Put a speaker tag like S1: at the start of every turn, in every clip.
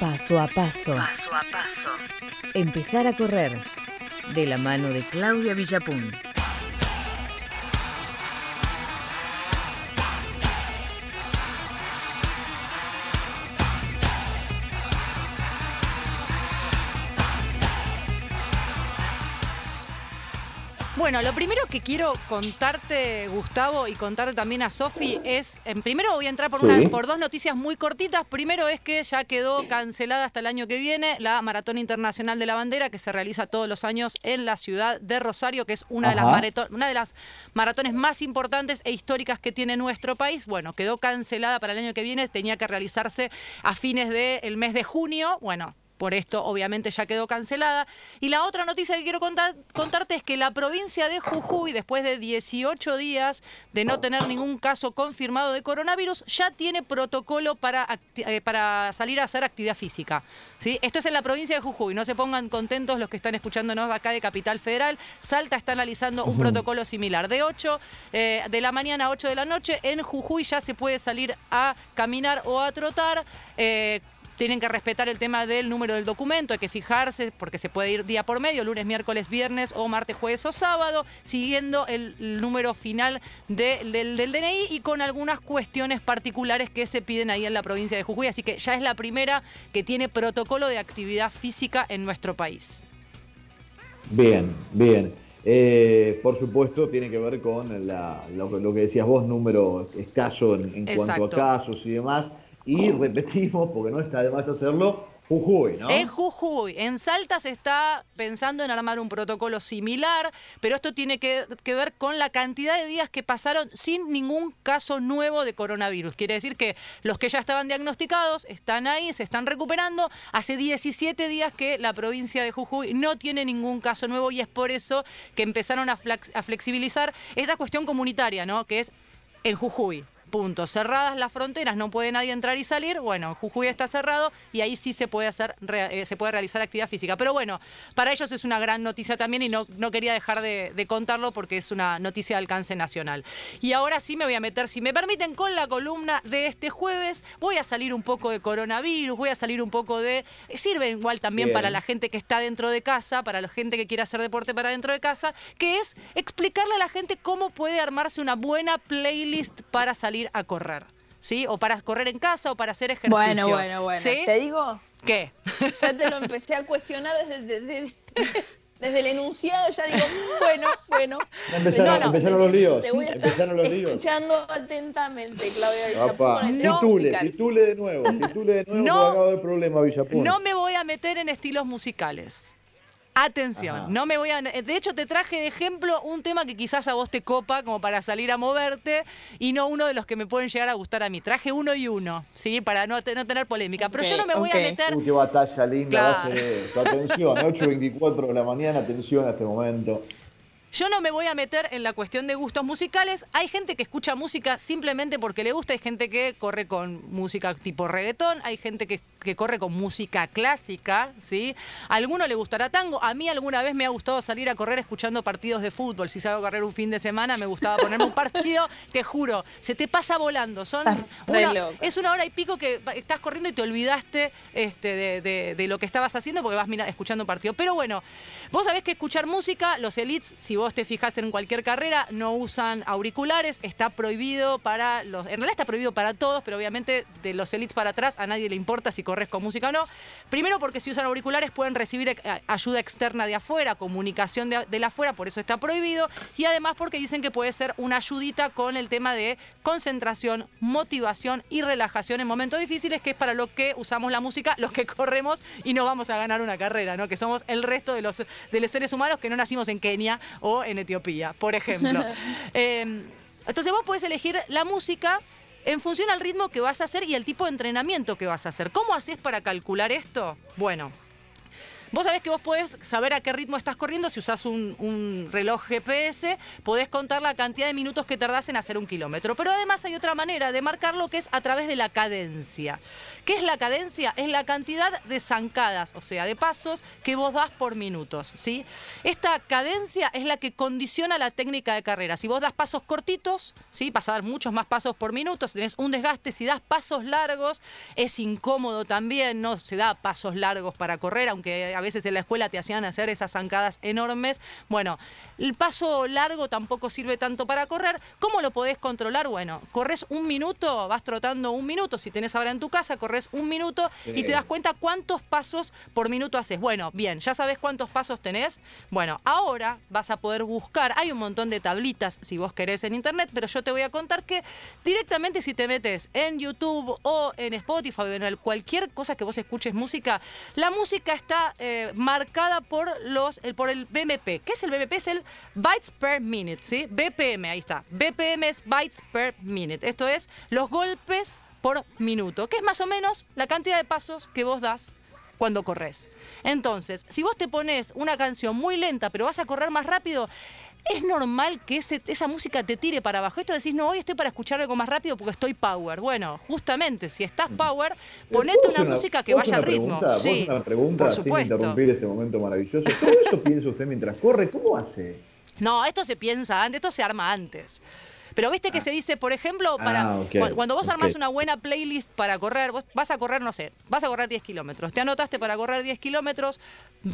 S1: Paso a paso.
S2: Paso a paso.
S1: Empezar a correr. De la mano de Claudia Villapun.
S3: Bueno, lo primero que quiero contarte, Gustavo, y contarte también a Sofi, es, en primero voy a entrar por,
S4: Sí.
S3: una, por dos noticias muy cortitas. Primero es que ya quedó cancelada hasta el año que viene la Maratón Internacional de la Bandera, que se realiza todos los años en la ciudad de Rosario, que es una, de las, una de las maratones más importantes e históricas que tiene nuestro país. Bueno, quedó cancelada para el año que viene, tenía que realizarse a fines del mes de junio. Bueno, por esto, obviamente, ya quedó cancelada. Y la otra noticia que quiero contar- contarte es que la provincia de Jujuy, después de 18 días de no tener ningún caso confirmado de coronavirus, ya tiene protocolo para, eh, para salir a hacer actividad física. ¿sí? Esto es en la provincia de Jujuy. No se pongan contentos los que están escuchándonos acá de Capital Federal. Salta está analizando un protocolo similar. De 8 eh, de la mañana a 8 de la noche, en Jujuy ya se puede salir a caminar o a trotar. eh, tienen que respetar el tema del número del documento, hay que fijarse porque se puede ir día por medio, lunes, miércoles, viernes o martes, jueves o sábado, siguiendo el, número final de- del, del DNI y con algunas cuestiones particulares que se piden ahí en la provincia de Jujuy. Así que ya es la primera que tiene protocolo de actividad física en nuestro país.
S4: Bien, bien. Eh, por supuesto, tiene que ver con la- lo, que- lo que decías vos, número escaso en, en cuanto a casos y demás. Y repetimos, porque no está de más hacerlo, Jujuy, ¿no?
S3: En Jujuy, en Salta se está pensando en armar un protocolo similar, pero esto tiene que, ver con la cantidad de días que pasaron sin ningún caso nuevo de coronavirus. Quiere decir que los que ya estaban diagnosticados están ahí, se están recuperando. Hace 17 días que la provincia de Jujuy no tiene ningún caso nuevo y es por eso que empezaron a flexibilizar esta cuestión comunitaria, ¿no? Que es en Jujuy. Punto. Cerradas las fronteras, no puede nadie entrar y salir. Bueno, Jujuy está cerrado y ahí sí se puede hacer, eh, se puede realizar actividad física. Pero bueno, para ellos es una gran noticia también y no, no quería dejar de, de contarlo porque es una noticia de alcance nacional. Y ahora sí me voy a meter, si me permiten, con la columna de este jueves. Voy a salir un poco de coronavirus, voy a salir un poco de. Sirve igual también
S4: Bien.
S3: para la gente que está dentro de casa, para la gente que quiere hacer deporte para dentro de casa, que es explicarle a la gente cómo puede armarse una buena playlist para salir a correr. ¿Sí? O para correr en casa o para hacer ejercicio.
S5: Bueno, bueno, bueno.
S3: ¿Sí?
S5: Te digo,
S3: ¿Qué?
S5: ya te lo empecé a cuestionar desde, desde, desde el enunciado, ya digo, bueno, bueno.
S4: Empezaron,
S3: No, no.
S4: empezaron los líos.
S5: Te voy a estar
S4: los líos.
S5: escuchando atentamente, Claudia tema
S4: titule,
S5: musical.
S4: titule de nuevo, titule de nuevo,
S3: No.
S4: porque acabo de problema, Villapun.
S3: No me voy a meter en estilos musicales. Atención,
S4: Ajá.
S3: no me voy a. De hecho, te traje de ejemplo un tema que quizás a vos te copa como para salir a moverte y no uno de los que me pueden llegar a gustar a mí. Traje uno y uno, ¿sí? Para no, te- no tener polémica. Pero yo no me voy a meter.
S4: Uy, qué batalla linda
S3: Claro.
S4: va a ser esto. Atención, 8.24 de la mañana, atención a este momento.
S3: Yo no me voy a meter en la cuestión de gustos musicales. Hay gente que escucha música simplemente porque le gusta, hay gente que corre con música tipo reggaetón, hay gente que, que corre con música clásica, ¿sí? A alguno le gustará tango. A mí alguna vez me ha gustado salir a correr escuchando partidos de fútbol. Si salgo a correr un fin de semana, me gustaba ponerme un partido, te juro, se te pasa volando. Son una- es una hora y pico que estás corriendo y te olvidaste este, de, de- de lo que estabas haciendo porque vas mira- escuchando un partido. Pero bueno, vos sabés que escuchar música, los elites, si vos te fijás en cualquier carrera, no usan auriculares, está prohibido para los. En realidad está prohibido para todos, pero obviamente de los elites para atrás a nadie le importa si corres con música o no. Primero porque si usan auriculares pueden recibir eh, ayuda externa de afuera, comunicación de, de la afuera, por eso está prohibido. Y además porque dicen que puede ser una ayudita con el tema de concentración, motivación y relajación en momentos difíciles, que es para lo que usamos la música, los que corremos y no vamos a ganar una carrera, ¿no? Que somos el resto de los, de los seres humanos que no nacimos en Kenia o en Etiopía, por ejemplo. Eh, entonces vos podés elegir la música en función al ritmo que vas a hacer y el tipo de entrenamiento que vas a hacer. ¿Cómo haces para calcular esto? Bueno, Vos sabés que vos podés saber a qué ritmo estás corriendo si usás un, reloj GPS, podés contar la cantidad de minutos que tardás en hacer un kilómetro. Pero además hay otra manera de marcarlo que es a través de la cadencia. ¿Qué es la cadencia? Es la cantidad de zancadas, o sea, de pasos que vos das por minutos, ¿sí? Esta cadencia es la que condiciona la técnica de carrera. Si vos das pasos cortitos, ¿sí? Vas a dar muchos más pasos por minuto, si tenés un desgaste, si das pasos largos, es incómodo también, no se da pasos largos para correr, aunque a veces en la escuela te hacían hacer esas zancadas enormes. Bueno, el paso largo tampoco sirve tanto para correr. ¿Cómo lo podés controlar? Bueno, corres un minuto, vas trotando un minuto, si tenés ahora en tu casa, corres un minuto y te das cuenta cuántos pasos por minuto haces. Bueno, bien, ya sabes cuántos pasos tenés. Bueno, ahora vas a poder buscar, hay un montón de tablitas si vos querés en internet, pero yo te voy a contar que directamente si te metes en YouTube o en Spotify o en cualquier cosa que vos escuches música, la música está eh, marcada por los el, por el BMP. ¿Qué es el BMP? Es el bytes per minute, ¿sí? BPM, ahí está. BPM es bytes per minute. Esto es los golpes por minuto, que es más o menos la cantidad de pasos que vos das cuando corres. Entonces, si vos te pones una canción muy lenta, pero vas a correr más rápido, es normal que ese- esa música te tire para abajo. Esto decís, no, hoy estoy para escuchar algo más rápido porque estoy power. Bueno, justamente, si estás power, ponete
S4: ¿Puedo
S3: una música que vaya al ritmo. Sí,
S4: una pregunta
S3: por
S4: sin
S3: supuesto.
S4: interrumpir este momento maravilloso. ¿Todo eso piensa usted mientras corre? ¿Cómo hace?
S3: No, esto se piensa antes, esto se arma antes. Pero viste que se dice, por ejemplo, para
S4: Ah,
S3: cuando vos armás una buena playlist para correr, vos vas a correr, no sé, vas a correr 10 kilómetros. Te anotaste para correr 10 kilómetros,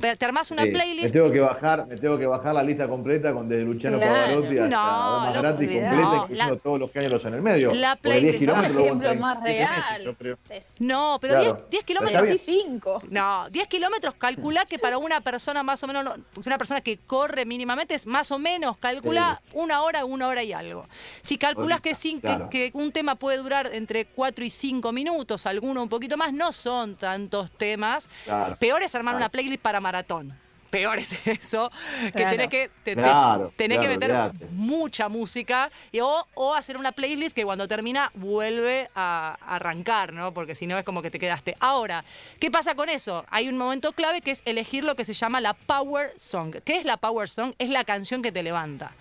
S3: te armás una
S4: Sí, Me
S3: playlist.
S4: tengo que bajar, me tengo que bajar la lista completa con desde Luciano
S5: Claro.
S4: Pavarotti hasta
S3: No,
S4: más
S3: lo-
S4: gratis completa,
S3: No,
S4: incluyendo
S3: la-
S4: todos los en el medio.
S3: la
S4: Porque 10
S3: playlist-
S4: kilómetros
S5: ejemplo, más
S4: 37
S5: real.
S4: meses,
S3: No, pero
S4: Claro.
S3: 10, 10
S4: Pero
S3: kilómetros.
S5: Casi cinco.
S3: No, 10 kilómetros, calcula que para una persona más o menos, una persona que corre mínimamente es más o menos, calcula una hora, una hora y algo. Si calculas que, un tema puede durar entre 4 y 5 minutos, alguno un poquito más, no son tantos temas.
S4: Claro.
S3: Peor es armar
S4: Claro.
S3: una playlist para maratón. Peor es eso, que
S5: Claro.
S3: tenés que, te- te-
S4: Claro,
S3: tenés que meter
S4: olvidate.
S3: mucha música y, o, o hacer una playlist que cuando termina vuelve a arrancar, ¿no? Porque si no es como que te quedaste. Ahora, ¿qué pasa con eso? Hay un momento clave que es elegir lo que se llama la Power Song. ¿Qué es la Power Song? Es la canción que te levanta.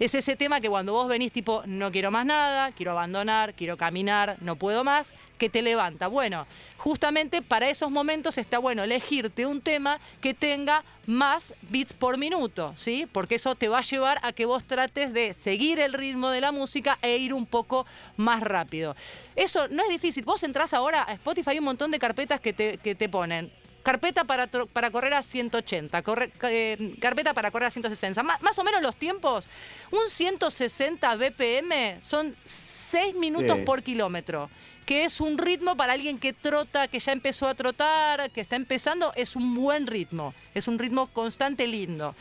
S3: Es ese tema que cuando vos venís tipo, no quiero más nada, quiero abandonar, quiero caminar, no puedo más, que te levanta. Bueno, justamente para esos momentos está bueno elegirte un tema que tenga más beats por minuto, ¿sí? Porque eso te va a llevar a que vos trates de seguir el ritmo de la música e ir un poco más rápido. Eso no es difícil. Vos entrás ahora a Spotify, hay un montón de carpetas que te, que te ponen. Carpeta para, para correr a 180, corre- eh, carpeta para correr a 160. Ma- más o menos los tiempos, un 160 BPM son 6 minutos
S4: Sí.
S3: por kilómetro, que es un ritmo para alguien que trota, que ya empezó a trotar, que está empezando, es un buen ritmo, es un ritmo constante lindo.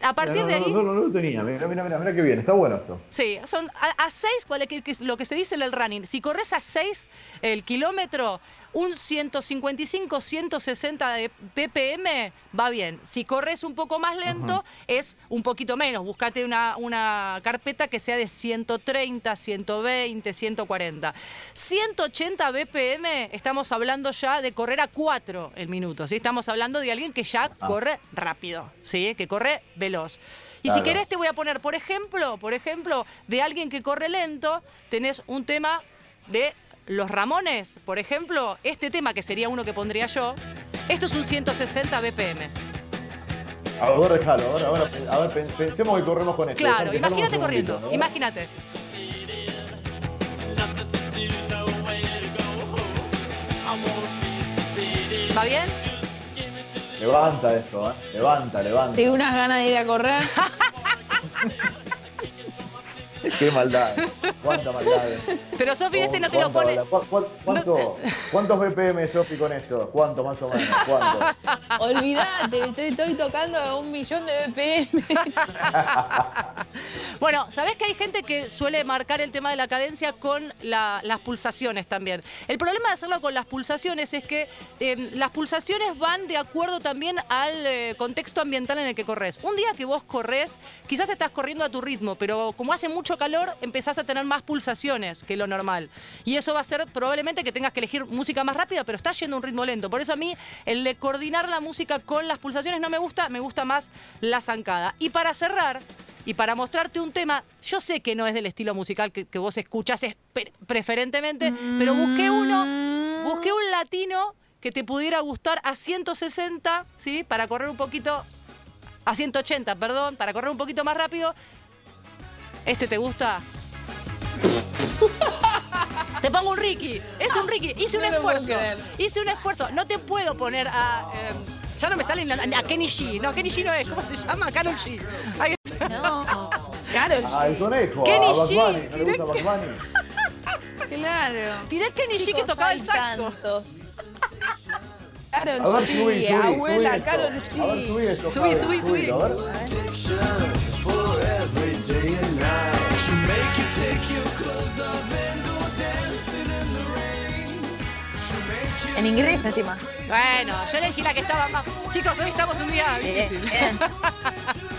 S3: A partir
S4: no,
S3: de ahí...
S4: No, no, no lo tenía. Mira, mira, mira, mira qué bien. Está bueno esto.
S3: Sí, son a 6, lo que se dice en el running. Si corres a 6 el kilómetro, un 155, 160 de ppm va bien. Si corres un poco más lento, es un poquito menos. Búscate una, una carpeta que sea de 130, 120, 140. 180 bpm, estamos hablando ya de correr a 4 el minuto. ¿sí? Estamos hablando de alguien que ya corre rápido, ¿sí? que corre veloz. Y si querés te voy a poner, por ejemplo, por ejemplo, de alguien que corre lento, tenés un tema de los Ramones, por ejemplo, este tema que sería uno que pondría yo, esto es un 160 BPM.
S4: A ver, déjalo. Ahora, ahora, a ver, pen- pensemos que corremos con esto.
S3: Claro, imagínate corriendo,
S4: ¿no?
S3: imagínate. ¿Va bien?
S4: Levanta esto, ¿eh? Levanta, levanta.
S5: Sí, unas ganas de ir a correr.
S4: Qué maldad. Cuánta maldad.
S3: Pero Sofi este no te lo
S4: ¿Cuánta
S3: pone.
S4: cuánto- ¿Cuántos BPM, Sofi, con esto? ¿Cuánto más o menos? ¿Cuánto?
S5: Olvídate, estoy, estoy tocando un millón de BPM.
S3: Bueno, ¿sabés que hay gente que suele marcar el tema de la cadencia con la- las pulsaciones también? El problema de hacerlo con las pulsaciones es que eh, las pulsaciones van de acuerdo también al eh, contexto ambiental en el que corres. Un día que vos corres, quizás estás corriendo a tu ritmo, pero como hace mucho calor, empezás a tener más pulsaciones que lo normal. Y eso va a ser probablemente que tengas que elegir música más rápida, pero está yendo a un ritmo lento. Por eso a mí el de coordinar la música con las pulsaciones no me gusta, me gusta más la zancada. Y para cerrar, y para mostrarte un tema, yo sé que no es del estilo musical que, vos escuchás es pre- preferentemente, pero busqué uno, busqué un latino que te pudiera gustar a 160, ¿sí? Para correr un poquito, a 180, perdón, para correr un poquito más rápido. ¿Este te gusta? Te pongo un Ricky. Es un Ricky. Hice un
S5: No
S3: esfuerzo. Hice un esfuerzo. No te puedo poner a. eh, ya no me salen a, a Kenny G. No, Kenny G no es. ¿Cómo se llama? Karol G. Ahí está.
S5: No. Claro,
S4: Ah, el conejo,
S3: Kenny
S4: a
S3: G,
S4: Bunny, ¿no le gusta Bugs Bunny?
S5: claro.
S3: Tiré Kenny G que tocaba el saxo.
S5: tantos.
S4: A ver,
S5: Carol G,
S4: subí
S5: abuela. Carol
S4: A ver, subí
S5: G.
S3: Subí, subí, subí.
S4: subilo, a ver.
S5: En inglés encima.
S3: Bueno, yo elegí la que estaba más. Chicos, hoy estamos un día
S5: Bien,
S3: difícil.
S5: bien.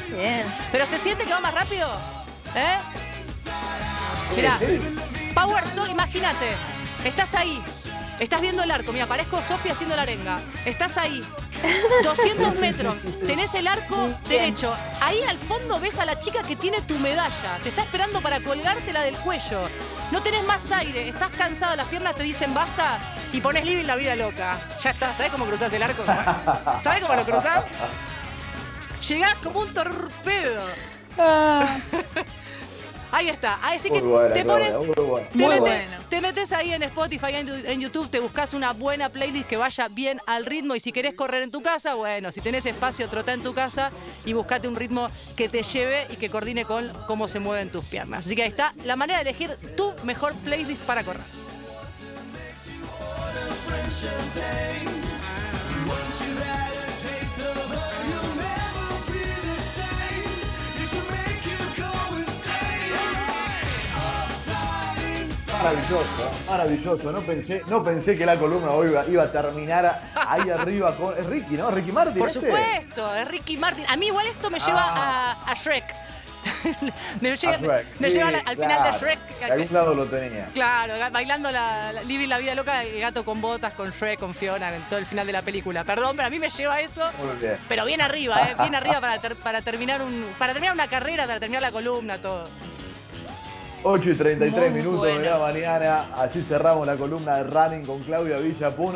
S5: Bien.
S3: Pero se siente que va más rápido. ¿Eh? Mirá, Power Soul, imagínate. Estás ahí. Estás viendo el arco. Mira, parezco Sofía haciendo la arenga. Estás ahí. 200 metros. Tenés el arco derecho. Ahí al fondo ves a la chica que tiene tu medalla. Te está esperando para colgártela del cuello. No tenés más aire. Estás cansado. Las piernas te dicen basta. Y pones living la vida loca. Ya está. ¿Sabés cómo cruzás el arco? ¿Sabés cómo lo cruzás? Llegás como un torpedo. Ahí está. Así que
S4: buena,
S3: te pones.
S4: muy buena.
S3: Te,
S5: Muy
S3: metes,
S5: bueno.
S3: te metes ahí en Spotify, en, en YouTube, te buscas una buena playlist que vaya bien al ritmo y si querés correr en tu casa, bueno, si tenés espacio, trota en tu casa y buscate un ritmo que te lleve y que coordine con cómo se mueven tus piernas. Así que ahí está la manera de elegir tu mejor playlist para correr.
S4: Maravilloso, maravilloso. No pensé, no pensé que la columna hoy iba, iba a terminar ahí arriba con. Es Ricky, ¿no? Ricky Martin.
S3: Por
S4: este?
S3: supuesto, es Ricky Martin. A mí igual esto me lleva
S4: Ah.
S3: a, a Shrek. me
S4: A
S3: lleva-
S4: Shrek,
S3: me
S4: sí,
S3: lleva al, al final de. Shrek.
S4: De algún lado lo tenía.
S3: Claro, bailando la, la- Living la vida loca, el gato con botas, con Shrek, con Fiona, en todo el final de la película. Perdón, pero a mí me lleva eso.
S4: Muy bien.
S3: Pero bien arriba, ¿eh? Bien arriba para, ter- para, terminar un, para terminar una carrera, para terminar la columna, todo.
S4: 8 y 33
S5: Muy
S4: minutos
S5: bueno.
S4: de la mañana. Así cerramos la columna de Running con Claudia Villapun.